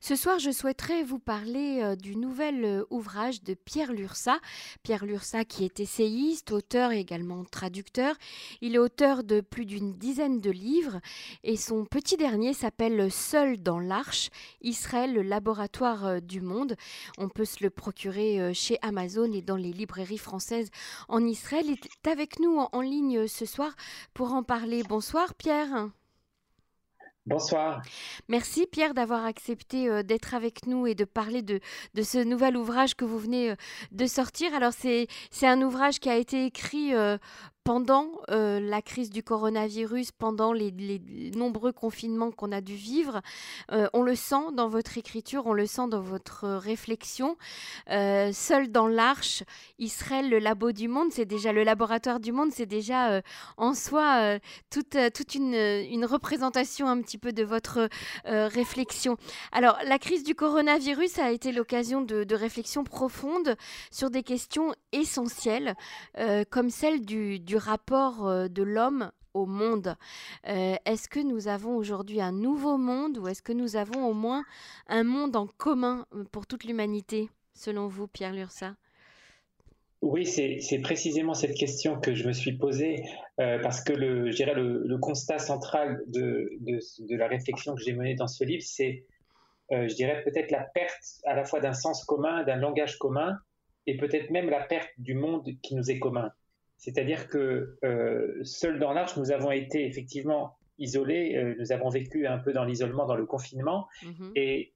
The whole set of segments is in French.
Ce soir, je souhaiterais vous parler euh, du nouvel euh, ouvrage de Pierre Lursa. Pierre Lursa qui est essayiste, auteur et également traducteur. Il est auteur de plus d'une dizaine de livres et son petit dernier s'appelle Seul dans l'arche, Israël, le laboratoire euh, du monde. On peut se le procurer chez Amazon et dans les librairies françaises en Israël. Il est avec nous en ligne ce soir pour en parler. Bonsoir Pierre. Bonsoir. Merci Pierre d'avoir accepté euh, d'être avec nous et de parler de, ce nouvel ouvrage que vous venez euh, de sortir. Alors c'est un ouvrage qui a été écrit euh, pendant euh, la crise du coronavirus, pendant les, nombreux confinements qu'on a dû vivre. Euh, on le sent dans votre écriture, on le sent dans votre réflexion. Euh, seul dans l'arche, Israël, le labo du monde, c'est déjà le laboratoire du monde, c'est déjà en soi toute, une, représentation un petit peu de votre réflexion. Alors, la crise du coronavirus a été l'occasion de, réflexions profondes sur des questions essentielles, comme celle du rapport euh, de l'homme au monde. Euh, est-ce que nous avons aujourd'hui un nouveau monde ou est-ce que nous avons au moins un monde en commun euh, pour toute l'humanité, selon vous, Pierre Lursa oui, c'est précisément cette question que je me suis posée, parce que le, je dirais le, constat central de, la réflexion que j'ai menée dans ce livre, c'est, je dirais, peut-être la perte à la fois d'un sens commun, d'un langage commun, et peut-être même la perte du monde qui nous est commun. C'est-à-dire que euh, seuls dans l'arche, nous avons été effectivement isolés, euh, nous avons vécu un peu dans l'isolement, dans le confinement, mhm. et,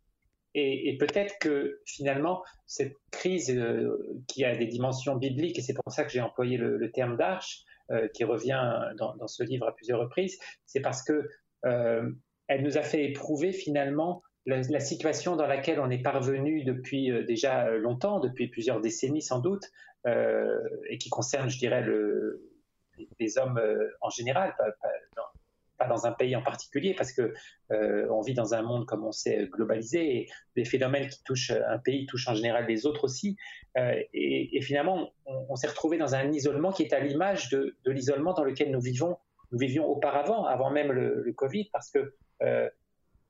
et, peut-être que finalement, cette crise euh, qui a des dimensions bibliques, et c'est pour ça que j'ai employé le, terme d'arche, qui revient dans, ce livre à plusieurs reprises, c'est parce que elle nous a fait éprouver finalement la, situation dans laquelle on est parvenu depuis déjà longtemps, depuis plusieurs décennies sans doute, euh, et qui concerne, je dirais, le, les hommes euh, en général, pas, dans, un pays en particulier, parce que euh, on vit dans un monde, comme on sait, globalisé, et des phénomènes qui touchent un pays touchent en général les autres aussi. et, finalement, on, s'est retrouvé dans un isolement qui est à l'image de, l'isolement dans lequel nous vivons, nous vivions auparavant, avant même le Covid, parce que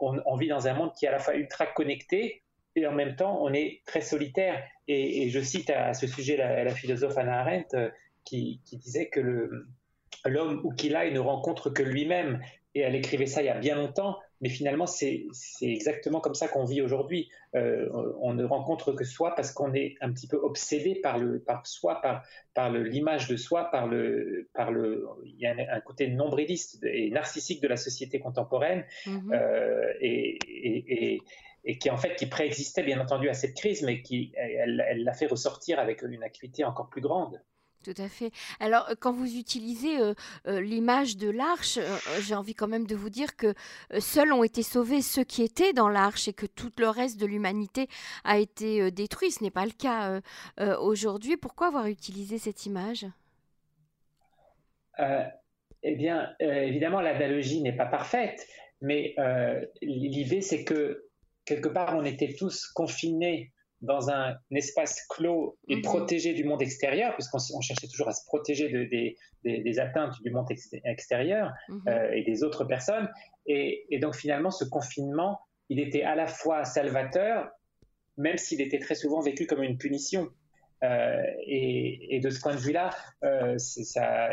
on, vit dans un monde qui est à la fois ultra connecté, et en même temps, on est très solitaire. Et, je cite à, ce sujet la, philosophe Anna Arendt euh, qui, disait que l'homme où qu'il aille ne rencontre que lui-même. Et elle écrivait ça il y a bien longtemps, mais finalement, c'est exactement comme ça qu'on vit aujourd'hui. Euh, on ne rencontre que soi parce qu'on est un petit peu obsédé par, le, par soi, par, par l'image de soi, par le, par le. Il y a un, côté nombriliste et narcissique de la société contemporaine. Mm-hmm. Euh, et, et et qui en fait qui préexistait bien entendu à cette crise, mais qui elle l'a fait ressortir avec une acuité encore plus grande. Tout à fait. Alors, euh, quand vous utilisez euh, euh, l'image de l'arche, j'ai envie quand même de vous dire que seuls ont été sauvés ceux qui étaient dans l'arche et que tout le reste de l'humanité a été détruit. Ce n'est pas le cas aujourd'hui. Pourquoi avoir utilisé cette image? Eh bien, évidemment, l'analogie n'est pas parfaite, mais l'idée, c'est que quelque part, on était tous confinés dans un espace clos et mhm. protégé du monde extérieur, puisqu'on cherchait toujours à se protéger de, des, atteintes du monde extérieur mhm. euh, et des autres personnes. Et, donc finalement, ce confinement, il était à la fois salvateur, même s'il était très souvent vécu comme une punition. Euh, et, de ce point de vue-là, euh,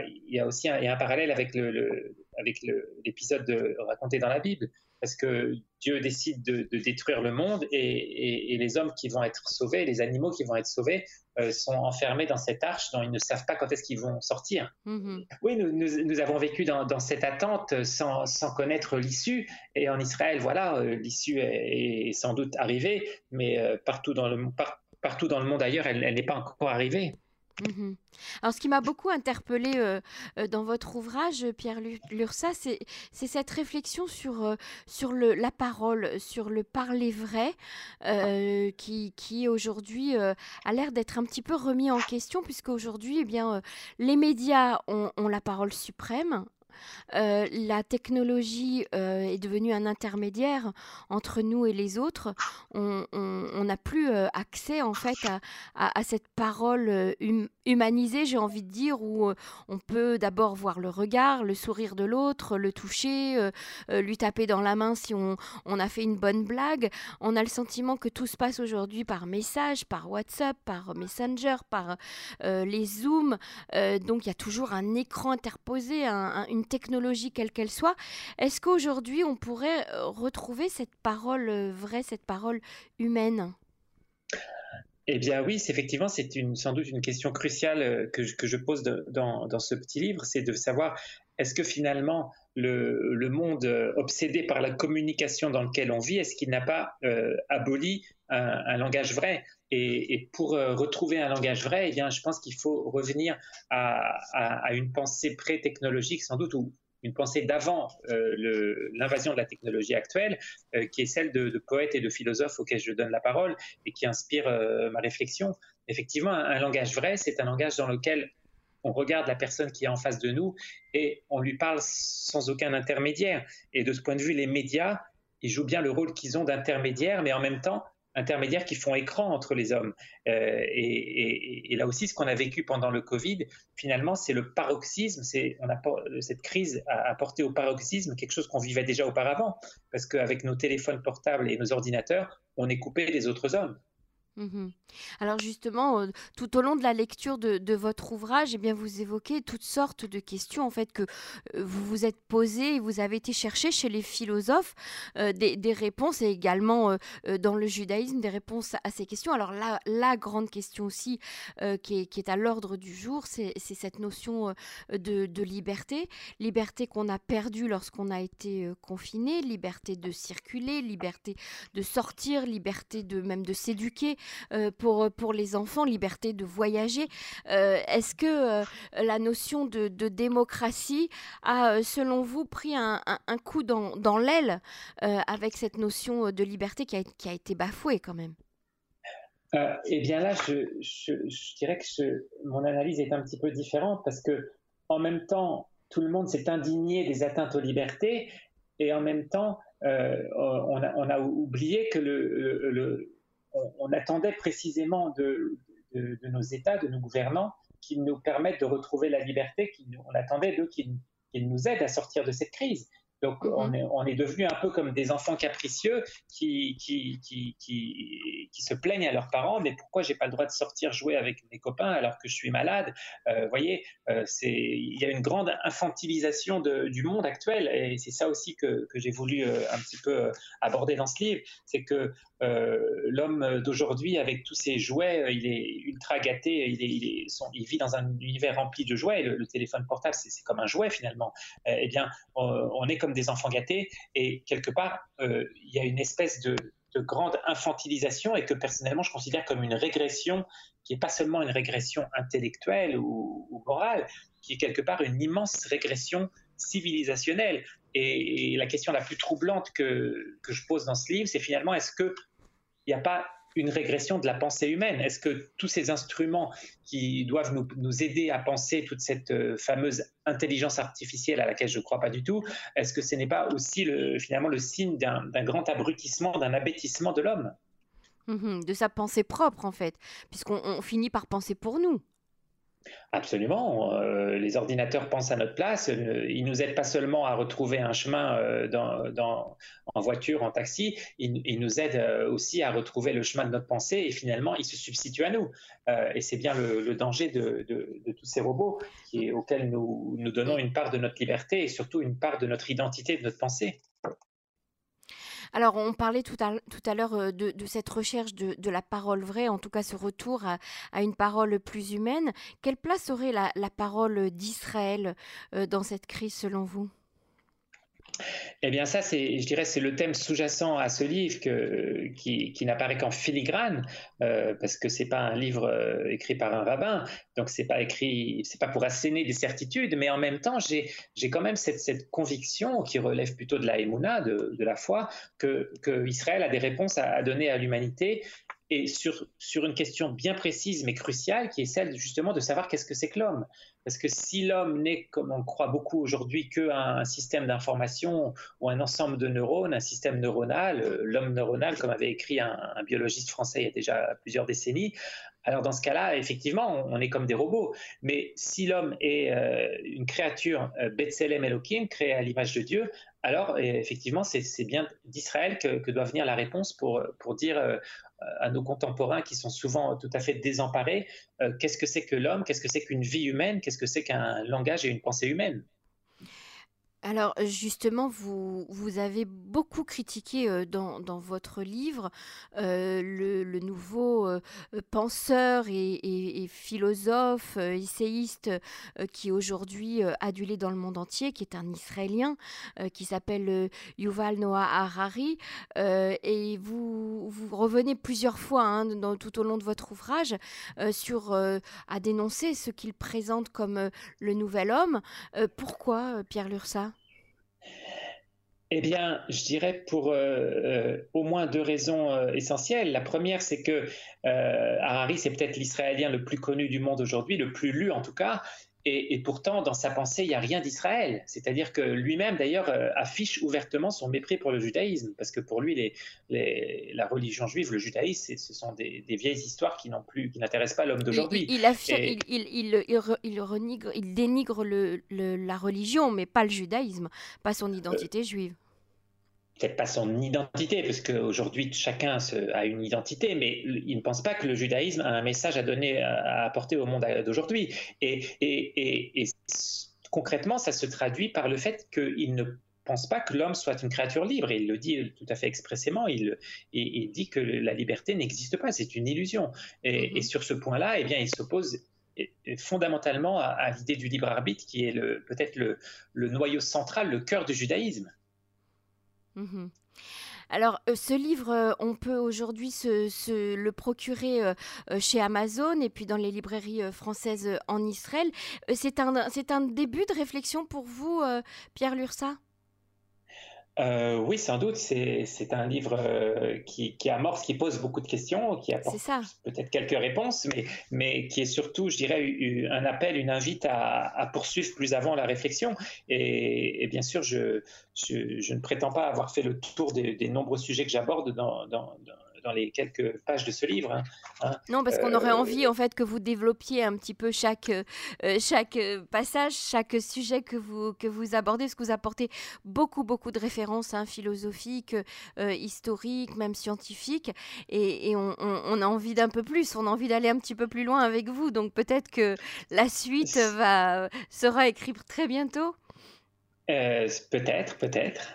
il y a aussi un, un parallèle avec le, avec l'épisode raconté dans la Bible, parce que Dieu décide de, détruire le monde et, les hommes qui vont être sauvés, les animaux qui vont être sauvés, euh, sont enfermés dans cette arche dont ils ne savent pas quand est-ce qu'ils vont sortir. Mm-hmm. Oui, nous, avons vécu dans, cette attente sans, connaître l'issue. Et en Israël, voilà, euh, l'issue est, sans doute arrivée, mais euh, partout, dans le, partout dans le monde ailleurs, elle n'est pas encore arrivée. Mhm. Alors, ce qui m'a beaucoup interpellé euh, euh, dans votre ouvrage, Pierre Lursa, c'est cette réflexion sur, euh, sur le, la parole, sur le parler vrai, qui, qui aujourd'hui a l'air d'être un petit peu remis en question, puisque aujourd'hui, eh les médias ont, ont, la parole suprême, la technologie est devenue un intermédiaire entre nous et les autres, on n'a plus accès en fait à, cette parole hum, humanisée, j'ai envie de dire, où on peut d'abord voir le regard, le sourire de l'autre, le toucher, lui taper dans la main si on, a fait une bonne blague. On a le sentiment que tout se passe aujourd'hui par message, par WhatsApp, par Messenger, par euh, les Zooms. Euh, donc il y a toujours un écran interposé, une technologie quelle qu'elle soit. Est-ce qu'aujourd'hui on pourrait euh, retrouver cette parole vraie, cette parole humaine? Eh bien oui, effectivement, c'est sans doute une question cruciale que je, pose dans, ce petit livre, c'est de savoir est-ce que finalement le, monde euh, obsédé par la communication dans lequel on vit, est-ce qu'il n'a pas euh, aboli un, langage vrai? Et, pour euh, retrouver un langage vrai, eh bien, je pense qu'il faut revenir à, une pensée pré-technologique, sans doute, ou une pensée d'avant l'invasion de la technologie actuelle, qui est celle de, poètes et de philosophes auxquels je donne la parole et qui inspire ma réflexion. Effectivement, un langage vrai, c'est un langage dans lequel on regarde la personne qui est en face de nous et on lui parle sans aucun intermédiaire. Et de ce point de vue, les médias, ils jouent bien le rôle qu'ils ont d'intermédiaire, mais en même temps, intermédiaires qui font écran entre les hommes. Euh, et, là aussi, ce qu'on a vécu pendant le Covid, finalement, c'est le paroxysme. A, cette crise a apporté au paroxysme quelque chose qu'on vivait déjà auparavant, parce qu'avec nos téléphones portables et nos ordinateurs, on est coupé des autres hommes. Mmh Alors justement, euh, tout au long de la lecture de, votre ouvrage, eh bien, vous évoquez toutes sortes de questions en fait que euh, vous vous êtes posées et vous avez été chercher chez les philosophes euh, des, réponses et également dans le judaïsme des réponses à ces questions. Alors la, grande question aussi qui est, à l'ordre du jour, c'est cette notion de, liberté, liberté qu'on a perdue lorsqu'on a été confiné, liberté de circuler, liberté de sortir, liberté de même de s'éduquer. Euh, pour, pour les enfants, liberté de voyager. Euh, est-ce que euh, la notion de, démocratie a, selon vous, pris un, un, coup dans, dans l'aile avec cette notion de liberté qui a, qui a été bafouée quand même? Eh bien là, je, je, dirais que mon analyse est un petit peu différente parce que en même temps, tout le monde s'est indigné des atteintes aux libertés et en même temps, on, a, oublié que le, on, attendait précisément de, nos États, de nos gouvernants, qu'ils nous permettent de retrouver la liberté, on attendait d'eux qu'ils nous aident à sortir de cette crise. Donc mhm. on, est, on, est, devenu un peu comme des enfants capricieux qui, qui, qui, qui, se plaignent à leurs parents, mais pourquoi j'ai pas le droit de sortir jouer avec mes copains alors que je suis malade? Euh, Vous voyez, euh, c'est il y a une grande infantilisation de, du monde actuel et c'est ça aussi que, que j'ai voulu euh, un petit peu aborder dans ce livre, c'est que l'homme d'aujourd'hui avec tous ses jouets, il est ultra gâté, il, est, il, est, il vit dans un univers rempli de jouets. Le, le téléphone portable, c'est comme un jouet finalement. eh bien, on est comme des enfants gâtés. Et quelque part, euh, il y a une espèce de, grande infantilisation et que personnellement, je considère comme une régression qui n'est pas seulement une régression intellectuelle ou, morale, qui est quelque part une immense régression civilisationnelle. Et, la question la plus troublante que, que je pose dans ce livre, c'est finalement, est-ce qu'il n'y a pas une régression de la pensée humaine Est-ce que tous ces instruments qui doivent nous, aider à penser toute cette euh, fameuse intelligence artificielle à laquelle je ne crois pas du tout, est-ce que ce n'est pas aussi le, finalement le signe d'un grand abrutissement, d'un abêtissement de l'homme? Mmh De sa pensée propre en fait, puisqu'on finit par penser pour nous. Absolument. Euh, les ordinateurs pensent à notre place. Euh, ils nous aident pas seulement à retrouver un chemin euh, en voiture, en taxi. Ils, nous aident aussi à retrouver le chemin de notre pensée et finalement, ils se substituent à nous. et c'est bien le, danger de, tous ces robots auxquels nous donnons une part de notre liberté et surtout une part de notre identité, de notre pensée. Alors, on parlait tout à, l'heure euh, de, cette recherche de, la parole vraie, en tout cas ce retour à, une parole plus humaine. Quelle place aurait la, parole d'Israël euh, dans cette crise selon vous? Eh bien, ça, c'est, je dirais, c'est le thème sous-jacent à ce livre qui, n'apparaît qu'en filigrane, euh, parce que c'est pas un livre euh, écrit par un rabbin, donc c'est pas écrit, c'est pas pour asséner des certitudes, mais en même temps, j'ai, quand même cette, conviction qui relève plutôt de la émouna, de, la foi, que, Israël a des réponses à, donner à l'humanité et sur, sur une question bien précise mais cruciale, qui est celle justement de savoir qu'est-ce que c'est que l'homme. Parce que si l'homme n'est, comme on croit beaucoup aujourd'hui, qu'un système d'information ou un ensemble de neurones, un système neuronal, euh, l'homme neuronal, comme avait écrit un, biologiste français il y a déjà plusieurs décennies, alors dans ce cas-là, effectivement, on, est comme des robots. Mais si l'homme est euh, une créature euh, Betselem Elohim, créée à l'image de Dieu, alors effectivement, c'est bien d'Israël que, doit venir la réponse pour, dire à nos contemporains qui sont souvent tout à fait désemparés, euh, qu'est-ce que c'est que l'homme, qu'est-ce que c'est qu'une vie humaine, qu'est-ce que c'est qu'un langage et une pensée humaine? Alors justement, vous, vous avez beaucoup critiqué euh, dans, dans, votre livre euh, le, nouveau euh, penseur et, philosophe, essayiste qui est aujourd'hui adulé dans le monde entier, qui est un Israélien, qui s'appelle Yuval Noah Harari. et vous, vous revenez plusieurs fois hein, dans, tout au long de votre ouvrage sur, à dénoncer ce qu'il présente comme le nouvel homme. pourquoi, Pierre Lursa? Eh bien, je dirais pour euh, euh, au moins deux raisons euh, essentielles. La première, c'est que Harari, c'est peut-être l'Israélien le plus connu du monde aujourd'hui, le plus lu en tout cas, et, pourtant, dans sa pensée, il n'y a rien d'Israël. C'est-à-dire que lui-même, d'ailleurs, affiche ouvertement son mépris pour le judaïsme, parce que pour lui, les, la religion juive, le judaïsme, ce sont des, vieilles histoires qui plus, qui n'intéressent pas l'homme d'aujourd'hui. Il, il, il, dénigre le, la religion, mais pas le judaïsme, pas son identité juive peut-être pas son identité, parce qu'aujourd'hui chacun a une identité, mais il ne pense pas que le judaïsme a un message à donner, à apporter au monde d'aujourd'hui. Et, et, concrètement, ça se traduit par le fait qu'il ne pense pas que l'homme soit une créature libre. Il le dit tout à fait expressément. Il, il dit que la liberté n'existe pas, c'est une illusion. Et, mm-hmm. sur ce point-là, eh bien, il s'oppose fondamentalement à, l'idée du libre arbitre, qui est peut-être le, le noyau central, le cœur du judaïsme. Mhm. Alors, euh, ce livre, euh, on peut aujourd'hui se, le procurer euh, chez Amazon et puis dans les librairies françaises en Israël. c'est un, un début de réflexion pour vous, Pierre Lursa? Euh, oui, sans doute. C'est un livre euh, qui, qui, amorce, qui pose beaucoup de questions, qui apporte peut-être quelques réponses, mais, mais qui est surtout, je dirais, un appel, une invite à, poursuivre plus avant la réflexion. Et, bien sûr, je, je, ne prétends pas avoir fait le tour des, nombreux sujets que j'aborde dans, dans dans les quelques pages de ce livre. Hein, hein. Non, parce qu'on aurait euh, envie en fait que vous développiez un petit peu chaque, euh, chaque euh, passage, chaque sujet que vous, que vous abordez, parce que vous apportez beaucoup, beaucoup de références hein, philosophiques, historiques, même scientifiques, et, on, a envie d'un peu plus, on a envie d'aller un petit peu plus loin avec vous, donc peut-être que la suite va, sera écrite très bientôt. peut-être, peut-être.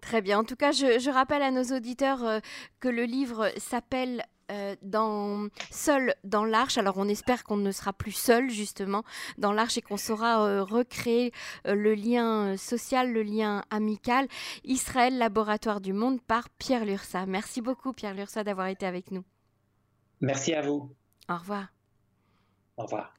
Très bien. En tout cas, je, rappelle à nos auditeurs euh, que le livre s'appelle euh, dans Seul dans l'arche. Alors on espère qu'on ne sera plus seul justement dans l'arche et qu'on saura euh, recréer le lien social, le lien amical. Israël, laboratoire du monde par Pierre Lursa. Merci beaucoup Pierre Lursa d'avoir été avec nous. Merci à vous. Au revoir. Au revoir.